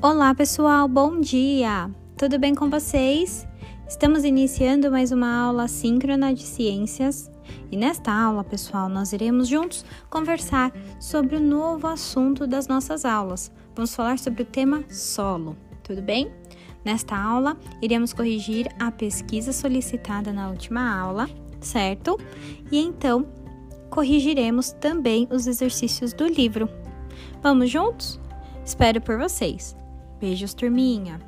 Olá, pessoal, bom dia! Tudo bem com vocês? Estamos iniciando mais uma aula síncrona de ciências e nesta aula, pessoal, nós iremos juntos conversar sobre o novo assunto das nossas aulas. Vamos falar sobre o tema solo, tudo bem? Nesta aula, iremos corrigir a pesquisa solicitada na última aula, certo? E então, corrigiremos também os exercícios do livro. Vamos juntos? Espero por vocês! Beijos, turminha!